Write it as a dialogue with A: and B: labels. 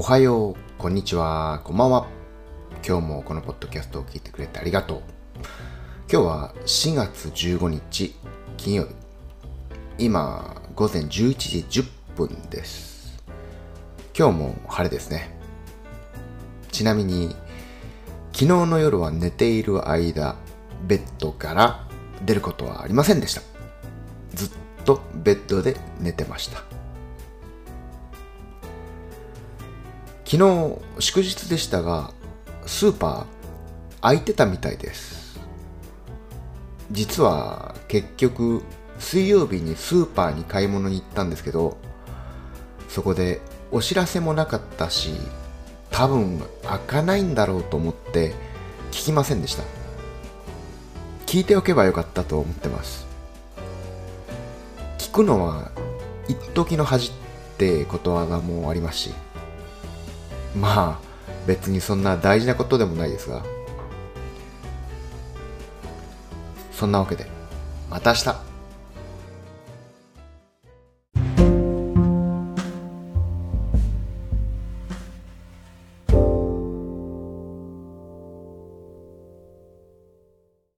A: おはよう、こんにちは、こんばんは。今日もこのポッドキャストを聞いてくれてありがとう。今日は4月15日金曜日。今、午前11時10分です。今日も晴れですね。ちなみに、昨日の夜は寝ている間、ベッドから出ることはありませんでした。ずっとベッドで寝てました。昨日祝日でしたがスーパー空いてたみたいです。実は結局水曜日にスーパーに買い物に行ったんですけどそこでお知らせもなかったし多分開かないんだろうと思って聞きませんでした。聞いておけばよかったと思ってます。聞くのは一時の恥ってことわざもありますしまあ別にそんな大事なことでもないですが。そんなわけでまた明日。